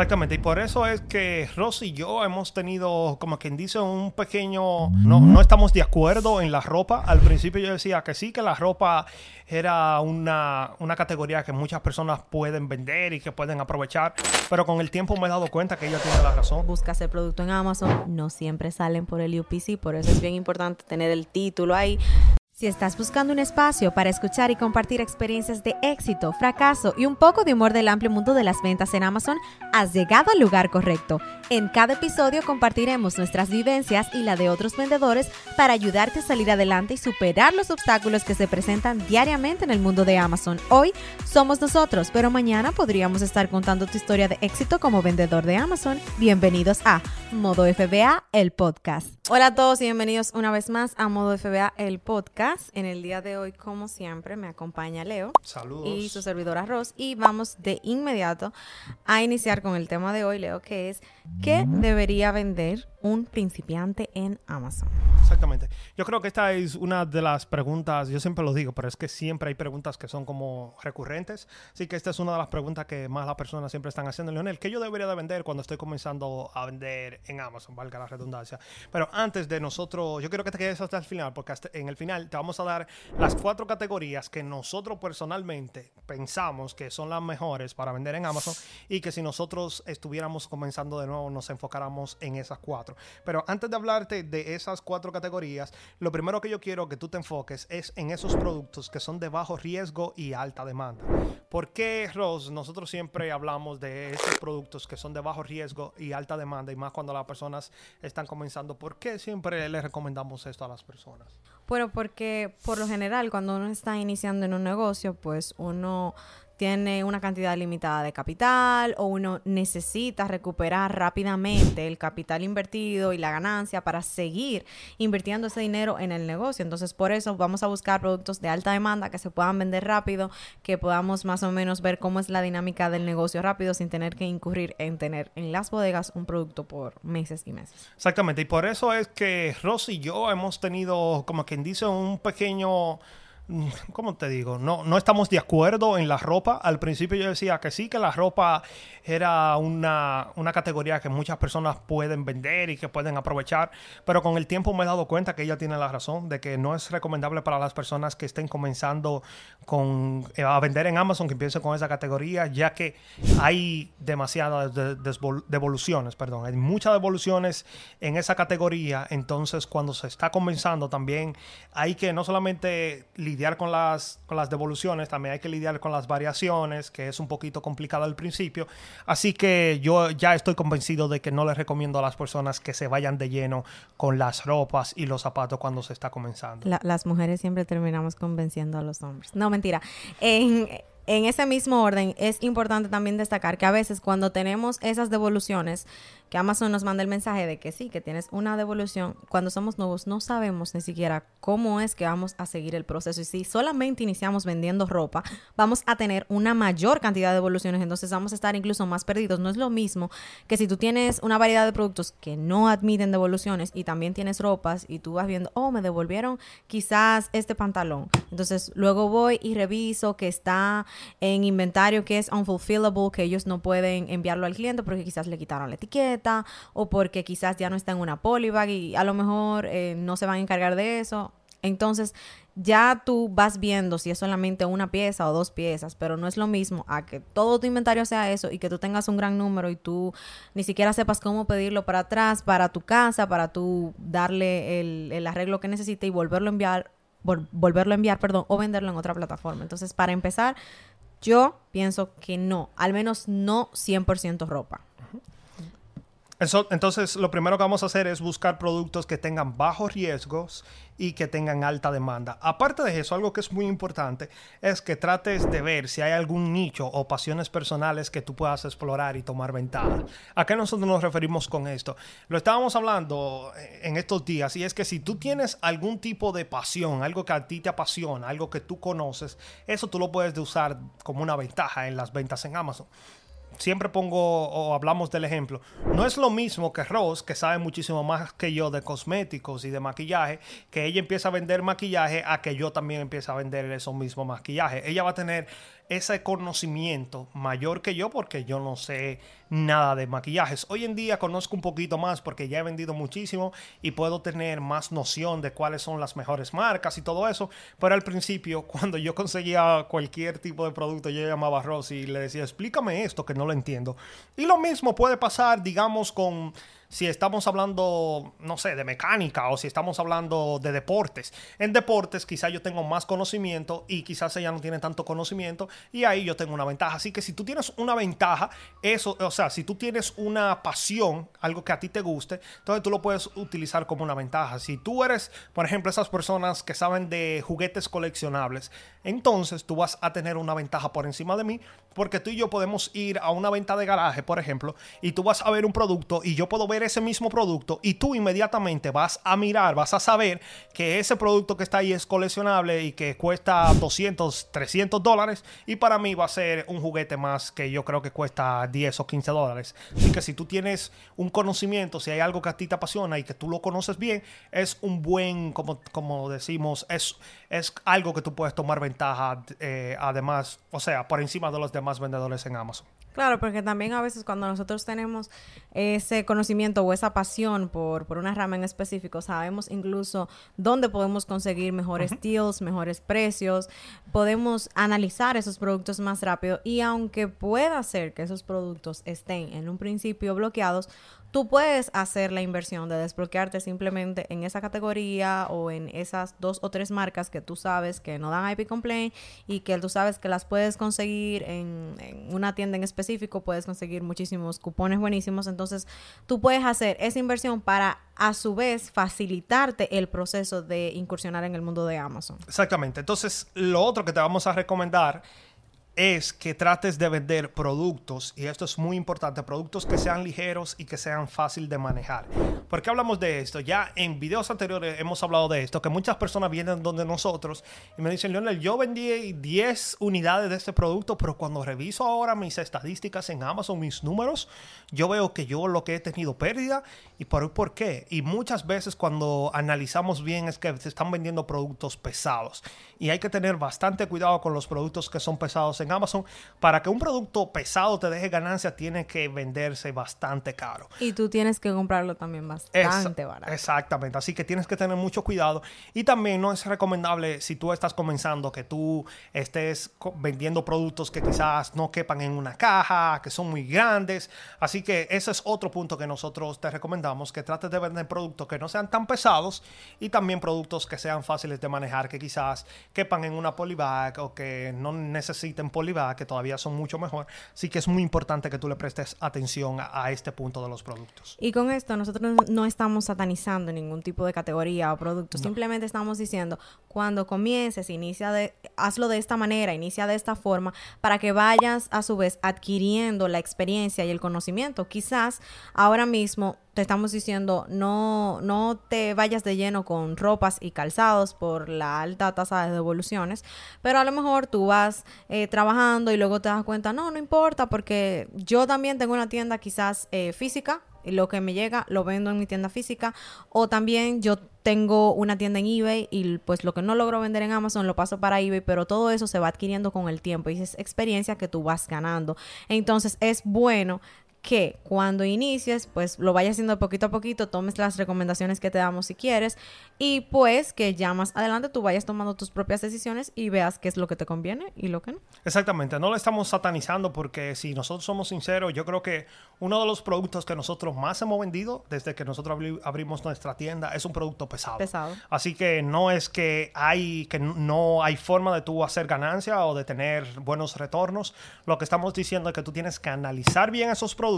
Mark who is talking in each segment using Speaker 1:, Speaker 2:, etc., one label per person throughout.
Speaker 1: Exactamente, y por eso es que Ross y yo hemos tenido, como quien dice, un pequeño... No, no estamos de acuerdo en la ropa. Al principio yo decía que sí, que la ropa era una, una categoría que muchas personas pueden vender y que pueden aprovechar, pero con el tiempo me he dado cuenta que ella tiene la razón.
Speaker 2: Buscas el producto en Amazon, no siempre salen por el UPC, por eso es bien importante tener el título ahí. Si estás buscando un espacio para escuchar y compartir experiencias de éxito, fracaso y un poco de humor del amplio mundo de las ventas en Amazon, has llegado al lugar correcto. En cada episodio compartiremos nuestras vivencias y la de otros vendedores para ayudarte a salir adelante y superar los obstáculos que se presentan diariamente en el mundo de Amazon. Hoy somos nosotros, pero mañana podríamos estar contando tu historia de éxito como vendedor de Amazon. Bienvenidos a Modo FBA, el podcast. Hola a todos y bienvenidos una vez más a Modo FBA, el podcast. En el día de hoy, como siempre, me acompaña Leo
Speaker 1: Saludos.
Speaker 2: y su servidora Ross y vamos de inmediato a iniciar con el tema de hoy, Leo, que es ¿qué debería vender un principiante en Amazon?
Speaker 1: Exactamente. Yo creo que esta es una de las preguntas, yo siempre lo digo, pero es que siempre hay preguntas que son como recurrentes. Así que esta es una de las preguntas que más las personas siempre están haciendo. Leonel, ¿qué yo debería de vender cuando estoy comenzando a vender en Amazon? Valga la redundancia. Pero antes de nosotros, yo quiero que te quedes hasta el final, porque en el final te vamos a dar las cuatro categorías que nosotros personalmente pensamos que son las mejores para vender en Amazon y que si nosotros estuviéramos comenzando de nuevo nos enfocáramos en esas cuatro. Pero antes de hablarte de esas cuatro categorías, lo primero que yo quiero que tú te enfoques es en esos productos que son de bajo riesgo y alta demanda. ¿Por qué, Ross, nosotros siempre hablamos de esos productos que son de bajo riesgo y alta demanda y más cuando las personas están comenzando? ¿Por qué siempre les recomendamos esto a las personas?
Speaker 2: Bueno, porque por lo general cuando uno está iniciando en un negocio, pues uno tiene una cantidad limitada de capital o uno necesita recuperar rápidamente el capital invertido y la ganancia para seguir invirtiendo ese dinero en el negocio. Entonces, por eso vamos a buscar productos de alta demanda que se puedan vender rápido, que podamos más o menos ver cómo es la dinámica del negocio rápido sin tener que incurrir en tener en las bodegas un producto por meses y meses.
Speaker 1: Exactamente, y por eso es que Ross y yo hemos tenido, como quien dice, un pequeño ¿cómo te digo? No, no estamos de acuerdo en la ropa. Al principio yo decía que sí, que la ropa era una, una, categoría que muchas personas pueden vender y que pueden aprovechar, pero con el tiempo me he dado cuenta que ella tiene la razón, de que no es recomendable para las personas que estén comenzando con, eh, a vender en Amazon, que empiecen con esa categoría, ya que hay demasiadas de, de, devoluciones, perdón, hay muchas devoluciones en esa categoría, entonces cuando se está comenzando también hay que no solamente lidiar con las, con las devoluciones, también hay que lidiar con las variaciones, que es un poquito complicado al principio. Así que yo ya estoy convencido de que no les recomiendo a las personas que se vayan de lleno con las ropas y los zapatos cuando se está comenzando.
Speaker 2: La, las mujeres siempre terminamos convenciendo a los hombres. No, mentira. En, en ese mismo orden, es importante también destacar que a veces cuando tenemos esas devoluciones, que Amazon nos manda el mensaje de que sí, que tienes una devolución, cuando somos nuevos no sabemos ni siquiera cómo es que vamos a seguir el proceso. Y si solamente iniciamos vendiendo ropa, vamos a tener una mayor cantidad de devoluciones, entonces vamos a estar incluso más perdidos. No es lo mismo que si tú tienes una variedad de productos que no admiten devoluciones y también tienes ropas y tú vas viendo, oh, me devolvieron quizás este pantalón. Entonces luego voy y reviso que está en inventario que es unfulfillable, que ellos no pueden enviarlo al cliente porque quizás le quitaron la etiqueta o porque quizás ya no está en una polybag y a lo mejor eh, no se van a encargar de eso. Entonces, ya tú vas viendo si es solamente una pieza o dos piezas, pero no es lo mismo a que todo tu inventario sea eso y que tú tengas un gran número y tú ni siquiera sepas cómo pedirlo para atrás, para tu casa, para tú darle el, arreglo que necesite y volverlo a enviar, vol volverlo a enviar, perdón, o venderlo en otra plataforma. Entonces, para empezar, yo pienso que no, al menos no 100% ropa.
Speaker 1: Entonces, lo primero que vamos a hacer es buscar productos que tengan bajos riesgos y que tengan alta demanda. Aparte de eso, algo que es muy importante es que trates de ver si hay algún nicho o pasiones personales que tú puedas explorar y tomar ventaja. ¿A qué nosotros nos referimos con esto? Lo estábamos hablando en estos días y es que si tú tienes algún tipo de pasión, algo que a ti te apasiona, algo que tú conoces, eso tú lo puedes usar como una ventaja en las ventas en Amazon siempre pongo o hablamos del ejemplo. No es lo mismo que Ross, que sabe muchísimo más que yo de cosméticos y de maquillaje, que ella empieza a vender maquillaje a que yo también empiece a vender esos mismos maquillaje. Ella va a tener ese conocimiento mayor que yo porque yo no sé nada de maquillajes. Hoy en día conozco un poquito más porque ya he vendido muchísimo y puedo tener más noción de cuáles son las mejores marcas y todo eso. Pero al principio, cuando yo conseguía cualquier tipo de producto, yo llamaba a Rosy y le decía, explícame esto que no lo entiendo. Y lo mismo puede pasar, digamos, con si estamos hablando, no sé, de mecánica o si estamos hablando de deportes. En deportes quizá yo tengo más conocimiento y quizás ella no tiene tanto conocimiento y ahí yo tengo una ventaja. Así que si tú tienes una ventaja, eso, o sea, si tú tienes una pasión, algo que a ti te guste, entonces tú lo puedes utilizar como una ventaja. Si tú eres, por ejemplo, esas personas que saben de juguetes coleccionables, entonces tú vas a tener una ventaja por encima de mí porque tú y yo podemos ir a una venta de garaje, por ejemplo, y tú vas a ver un producto y yo puedo ver ese mismo producto y tú inmediatamente vas a mirar, vas a saber que ese producto que está ahí es coleccionable y que cuesta 200, 300 dólares y para mí va a ser un juguete más que yo creo que cuesta 10 o 15 dólares. Así que si tú tienes un conocimiento, si hay algo que a ti te apasiona y que tú lo conoces bien, es un buen, como, como decimos, es, es algo que tú puedes tomar ventaja, eh, además, o sea, por encima de los demás vendedores en Amazon.
Speaker 2: Claro, porque también a veces cuando nosotros tenemos ese conocimiento o esa pasión por, por una rama en específico, sabemos incluso dónde podemos conseguir mejores deals, mejores precios, podemos analizar esos productos más rápido y aunque pueda ser que esos productos estén en un principio bloqueados, tú puedes hacer la inversión de desbloquearte simplemente en esa categoría o en esas dos o tres marcas que tú sabes que no dan IP complaint y que tú sabes que las puedes conseguir en, una tienda en específico, puedes conseguir muchísimos cupones buenísimos. Entonces, tú puedes hacer esa inversión para a su vez facilitarte el proceso de incursionar en el mundo de Amazon.
Speaker 1: Exactamente. Entonces, lo otro que te vamos a recomendar es que trates de vender productos, y esto es muy importante, productos que sean ligeros y que sean fácil de manejar. ¿Por qué hablamos de esto? Ya en videos anteriores hemos hablado de esto, que muchas personas vienen donde nosotros y me dicen, Leonel, yo vendí 10 unidades de este producto, pero cuando reviso ahora mis estadísticas en Amazon, mis números, yo veo que yo lo que he tenido pérdida y por, ¿por qué? Y muchas veces cuando analizamos bien es que se están vendiendo productos pesados y hay que tener bastante cuidado con los productos que son pesados Amazon, para que un producto pesado te deje ganancia, tiene que venderse bastante caro.
Speaker 2: Y tú tienes que comprarlo también bastante barato.
Speaker 1: Exactamente, así que tienes que tener mucho cuidado. Y también no es recomendable si tú estás comenzando que tú estés vendiendo productos que quizás no quepan en una caja, que son muy grandes. Así que ese es otro punto que nosotros te recomendamos, que trates de vender productos que no sean tan pesados y también productos que sean fáciles de manejar, que quizás quepan en una polybag o que no necesiten polybag, que todavía son mucho mejor. Así que es muy importante que tú le prestes atención a, este punto de los productos.
Speaker 2: Y con esto nosotros no estamos satanizando ningún tipo de categoría o producto, simplemente estamos diciendo, cuando comiences, inicia de, hazlo de esta manera, inicia de esta forma, para que vayas a su vez adquiriendo la experiencia y el conocimiento. Quizás ahora mismo estamos diciendo no, no te vayas de lleno con ropas y calzados por la alta tasa de devoluciones, pero a lo mejor tú vas eh, trabajando y luego te das cuenta, no, no importa, porque yo también tengo una tienda quizás eh, física y lo que me llega lo vendo en mi tienda física o también yo tengo una tienda en eBay y pues lo que no logro vender en Amazon lo paso para eBay, pero todo eso se va adquiriendo con el tiempo y es experiencia que tú vas ganando. Entonces es bueno que cuando inicies, pues lo vayas haciendo poquito a poquito, tomes las recomendaciones que te damos si quieres y pues que ya más adelante tú vayas tomando tus propias decisiones y veas qué es lo que te conviene y lo que no.
Speaker 1: Exactamente, no lo estamos satanizando porque si nosotros somos sinceros, yo creo que uno de los productos que nosotros más hemos vendido desde que nosotros abrimos nuestra tienda es un producto pesado.
Speaker 2: Pesado.
Speaker 1: Así que no es que hay que no hay forma de tú hacer ganancia o de tener buenos retornos. Lo que estamos diciendo es que tú tienes que analizar bien esos productos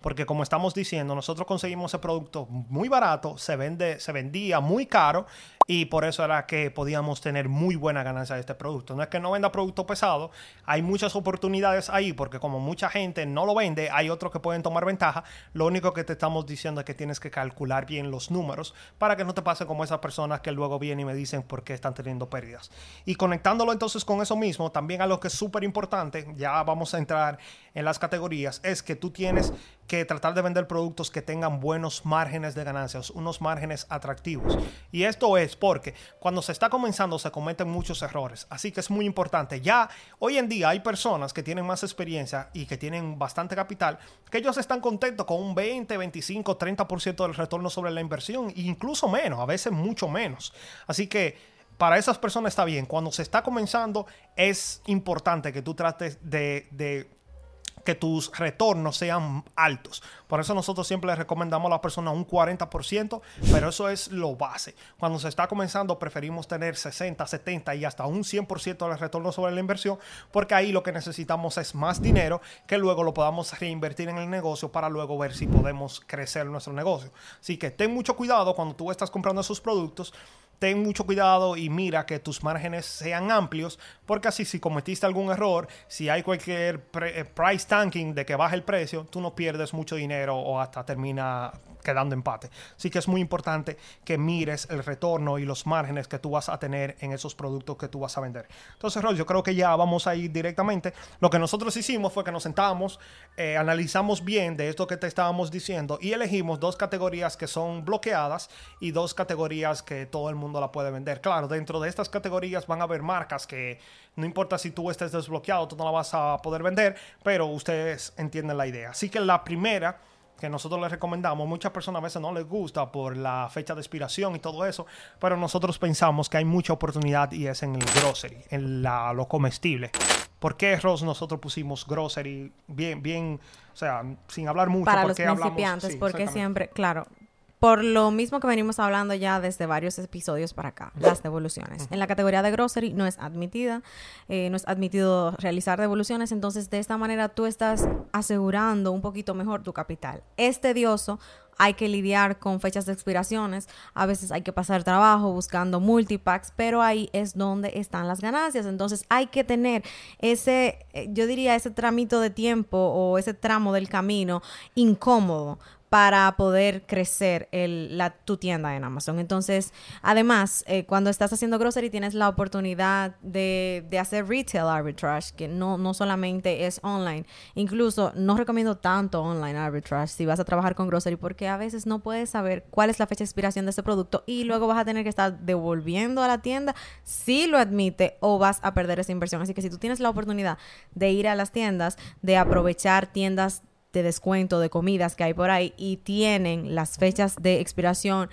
Speaker 1: porque como estamos diciendo, nosotros conseguimos ese producto muy barato, se vende, se vendía muy caro y por eso era que podíamos tener muy buena ganancia de este producto. No es que no venda producto pesado, hay muchas oportunidades ahí porque como mucha gente no lo vende, hay otros que pueden tomar ventaja. Lo único que te estamos diciendo es que tienes que calcular bien los números para que no te pase como esas personas que luego vienen y me dicen por qué están teniendo pérdidas. Y conectándolo entonces con eso mismo, también a lo que es súper importante, ya vamos a entrar en las categorías, es que tú tienes que tratar de vender productos que tengan buenos márgenes de ganancias, unos márgenes atractivos. Y esto es porque cuando se está comenzando se cometen muchos errores. Así que es muy importante. Ya hoy en día hay personas que tienen más experiencia y que tienen bastante capital, que ellos están contentos con un 20, 25, 30% del retorno sobre la inversión, e incluso menos, a veces mucho menos. Así que para esas personas está bien. Cuando se está comenzando, es importante que tú trates de, de que tus retornos sean altos. Por eso nosotros siempre les recomendamos a la persona un 40%, pero eso es lo base. Cuando se está comenzando preferimos tener 60, 70 y hasta un 100% de retorno sobre la inversión, porque ahí lo que necesitamos es más dinero que luego lo podamos reinvertir en el negocio para luego ver si podemos crecer nuestro negocio. Así que ten mucho cuidado cuando tú estás comprando esos productos ten mucho cuidado y mira que tus márgenes sean amplios, porque así si cometiste algún error, si hay cualquier eh, price tanking de que baje el precio, tú no pierdes mucho dinero o hasta termina quedando empate. Así que es muy importante que mires el retorno y los márgenes que tú vas a tener en esos productos que tú vas a vender. Entonces, Rol, yo creo que ya vamos a ir directamente. Lo que nosotros hicimos fue que nos sentamos, eh, analizamos bien de esto que te estábamos diciendo y elegimos dos categorías que son bloqueadas y dos categorías que todo el mundo la puede vender. Claro, dentro de estas categorías van a haber marcas que no importa si tú estés desbloqueado, tú no la vas a poder vender, pero ustedes entienden la idea. Así que la primera que nosotros les recomendamos, muchas personas a veces no les gusta por la fecha de expiración y todo eso, pero nosotros pensamos que hay mucha oportunidad y es en el grocery, en la, lo comestible. ¿Por qué, Ross, nosotros pusimos grocery bien, bien, o sea, sin hablar mucho?
Speaker 2: Para los principiantes, porque siempre, claro, por lo mismo que venimos hablando ya desde varios episodios para acá, las devoluciones. En la categoría de grocery no es admitida, eh, no es admitido realizar devoluciones, entonces de esta manera tú estás asegurando un poquito mejor tu capital. Es tedioso, hay que lidiar con fechas de expiraciones, a veces hay que pasar trabajo buscando multipacks, pero ahí es donde están las ganancias. Entonces hay que tener ese, eh, yo diría, ese tramito de tiempo o ese tramo del camino incómodo para poder crecer la, tu tienda en Amazon. Entonces, además, eh, cuando estás haciendo grocery tienes la oportunidad de, de, hacer retail arbitrage, que no, no solamente es online. Incluso no recomiendo tanto online arbitrage si vas a trabajar con grocery porque a veces no puedes saber cuál es la fecha de expiración de ese producto y luego vas a tener que estar devolviendo a la tienda si lo admite o vas a perder esa inversión. Así que si tú tienes la oportunidad de ir a las tiendas, de aprovechar tiendas de descuento de comidas que hay por ahí y tienen las fechas de expiración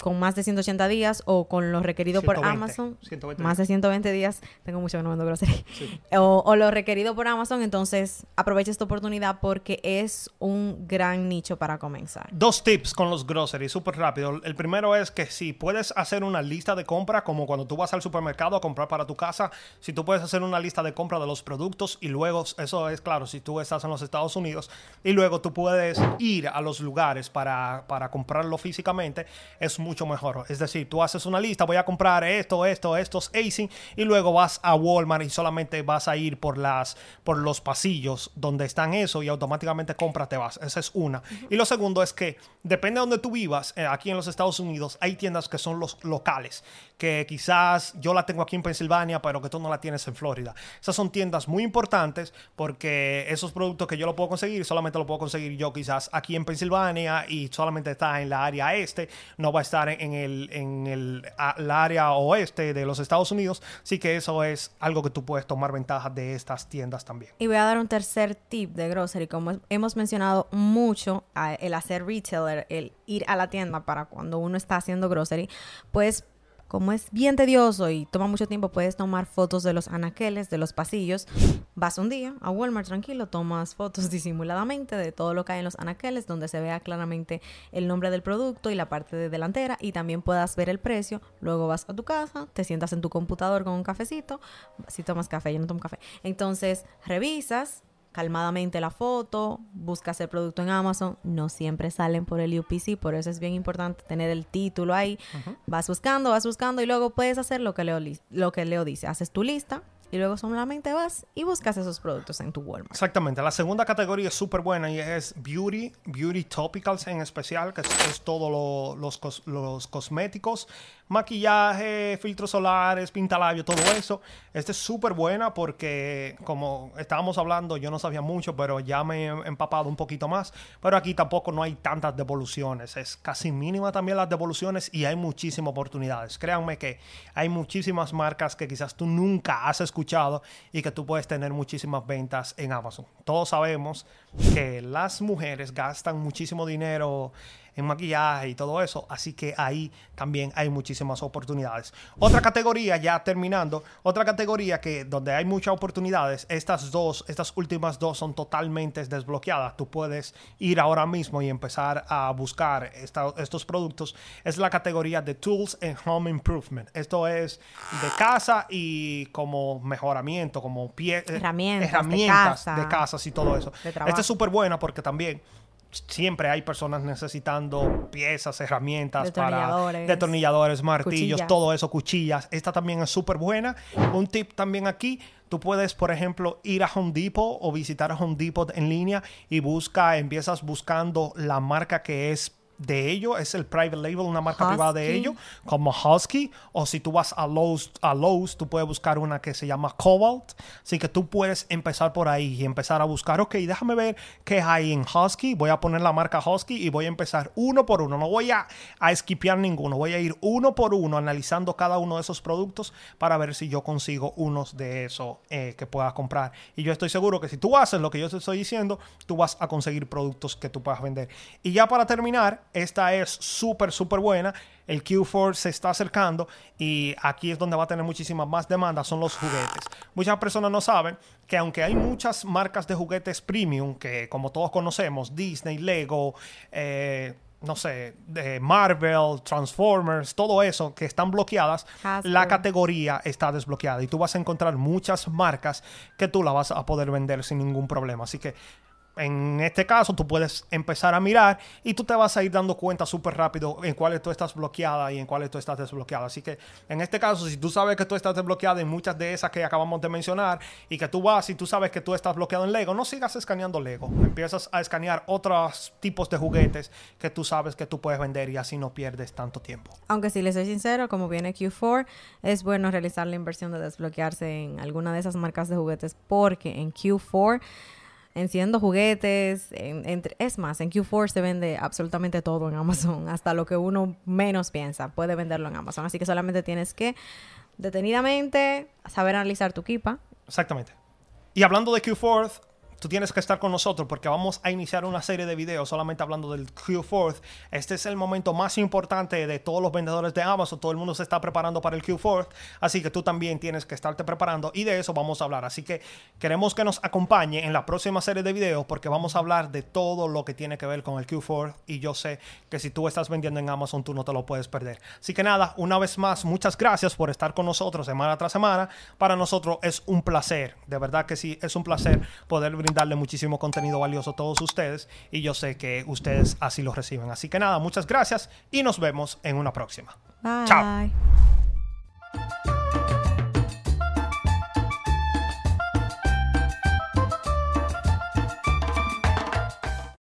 Speaker 2: con más de 180 días o con lo requerido por Amazon, más de 120 días, tengo mucho que no vendo grocery, o, lo requerido por Amazon, entonces aprovecha esta oportunidad porque es un gran nicho para comenzar.
Speaker 1: Dos tips con los groceries, súper rápido. El primero es que si puedes hacer una lista de compra, como cuando tú vas al supermercado a comprar para tu casa, si tú puedes hacer una lista de compra de los productos y luego, eso es claro, si tú estás en los Estados Unidos y luego tú puedes ir a los lugares para, para comprarlo físicamente, es mucho mejor. Es decir, tú haces una lista, voy a comprar esto, esto, estos acing y luego vas a Walmart y solamente vas a ir por las por los pasillos donde están eso y automáticamente compras, te vas. Esa es una. Y lo segundo es que depende de donde tú vivas, eh, aquí en los Estados Unidos hay tiendas que son los locales, que quizás yo la tengo aquí en Pensilvania, pero que tú no la tienes en Florida. Esas son tiendas muy importantes porque esos productos que yo lo puedo conseguir, solamente lo puedo conseguir yo quizás aquí en Pensilvania y solamente está en la área este, no va a estar en, el, en el, área oeste de los Estados Unidos. Así que eso es algo que tú puedes tomar ventaja de estas tiendas también.
Speaker 2: Y voy a dar un tercer tip de grocery. Como hemos mencionado mucho, el hacer retailer, el ir a la tienda para cuando uno está haciendo grocery, pues como es bien tedioso y toma mucho tiempo, puedes tomar fotos de los anaqueles, de los pasillos. Vas un día a Walmart tranquilo, tomas fotos disimuladamente de todo lo que hay en los anaqueles, donde se vea claramente el nombre del producto y la parte de delantera y también puedas ver el precio. Luego vas a tu casa, te sientas en tu computador con un cafecito. Si tomas café, yo no tomo café. Entonces revisas, calmadamente la foto, buscas el producto en Amazon, no siempre salen por el UPC, por eso es bien importante tener el título ahí. Vas buscando, vas buscando y luego puedes hacer lo que Leo, lo que Leo dice. Haces tu lista, y luego solamente vas y buscas esos productos en tu Walmart.
Speaker 1: Exactamente. La segunda categoría es súper buena y es beauty, beauty topicals en especial, que es, todo los, los cosméticos maquillaje, filtros solares, pintalabio, todo eso. Este es súper buena porque, como estábamos hablando, yo no sabía mucho, pero ya me he empapado un poquito más. Pero aquí tampoco no hay tantas devoluciones. Es casi mínima también las devoluciones y hay muchísimas oportunidades. Créanme que hay muchísimas marcas que quizás tú nunca has escuchado y que tú puedes tener muchísimas ventas en Amazon. Todos sabemos que las mujeres gastan muchísimo dinero en maquillaje y todo eso. Así que ahí también hay muchísimas oportunidades. Otra categoría, ya terminando, otra categoría que donde hay muchas oportunidades, estas dos, estas últimas dos son totalmente desbloqueadas. Tú puedes ir ahora mismo y empezar a buscar estos productos. Es la categoría de Tools and Home Improvement. Esto es de casa y como mejoramiento, como pie,
Speaker 2: eh, herramientas,
Speaker 1: herramientas de, de casas y todo eso. Esta es súper buena porque también siempre hay personas necesitando piezas, herramientas
Speaker 2: detornilladores,
Speaker 1: para detornilladores, martillos, todo eso, cuchillas. Esta también es súper buena. Un tip también aquí, tú puedes, por ejemplo, ir a Home Depot o visitar a Home Depot en línea y busca, empiezas buscando la marca que es de ellos, es el private label, una marca privada de ellos, como Husky, o si tú vas a Lowe's, a Lowe's, tú puedes buscar una que se llama Cobalt, así que tú puedes empezar por ahí y empezar a buscar, ok, déjame ver qué hay en Husky, voy a poner la marca Husky y voy a empezar uno por uno, no voy a, a esquipear ninguno, voy a ir uno por uno analizando cada uno de esos productos para ver si yo consigo unos de esos eh, que pueda comprar. Y yo estoy seguro que si tú haces lo que yo te estoy diciendo, tú vas a conseguir productos que tú puedas vender. Y ya para terminar, esta es súper, súper buena. El Q4 se está acercando y aquí es donde va a tener muchísimas más demandas, son los juguetes. Muchas personas no saben que aunque hay muchas marcas de juguetes premium, que como todos conocemos, Disney, Lego, eh, no sé, de Marvel, Transformers, todo eso que están bloqueadas, la categoría está desbloqueada y tú vas a encontrar muchas marcas que tú la vas a poder vender sin ningún problema. Así que en este caso, tú puedes empezar a mirar y tú te vas a ir dando cuenta súper rápido en cuáles tú estás bloqueada y en cuáles tú estás desbloqueada. Así que en este caso, si tú sabes que tú estás desbloqueada en muchas de esas que acabamos de mencionar y que tú vas y tú sabes que tú estás bloqueado en Lego, no sigas escaneando Lego. Empiezas a escanear otros tipos de juguetes que tú sabes que tú puedes vender y así no pierdes tanto tiempo.
Speaker 2: Aunque si les soy sincero, como viene Q4, es bueno realizar la inversión de desbloquearse en alguna de esas marcas de juguetes porque en Q4 enciendo juguetes, entre, es más, en Q4 se vende absolutamente todo en Amazon, hasta lo que uno menos piensa, puede venderlo en Amazon. Así que solamente tienes que detenidamente saber analizar tu equipa.
Speaker 1: Exactamente. Y hablando de Q4, tú tienes que estar con nosotros porque vamos a iniciar una serie de videos solamente hablando del Q4. Este es el momento más importante de todos los vendedores de Amazon. Todo el mundo se está preparando para el Q4, así que tú también tienes que estarte preparando y de eso vamos a hablar. Así que queremos que nos acompañe en la próxima serie de videos porque vamos a hablar de todo lo que tiene que ver con el Q4 y yo sé que si tú estás vendiendo en Amazon tú no te lo puedes perder. Así que nada, una vez más, muchas gracias por estar con nosotros semana tras semana. Para nosotros es un placer, de verdad que sí, es un placer poder darle muchísimo contenido valioso a todos ustedes y yo sé que ustedes así lo reciben. Así que nada, muchas gracias y nos vemos en una próxima.
Speaker 2: Chao.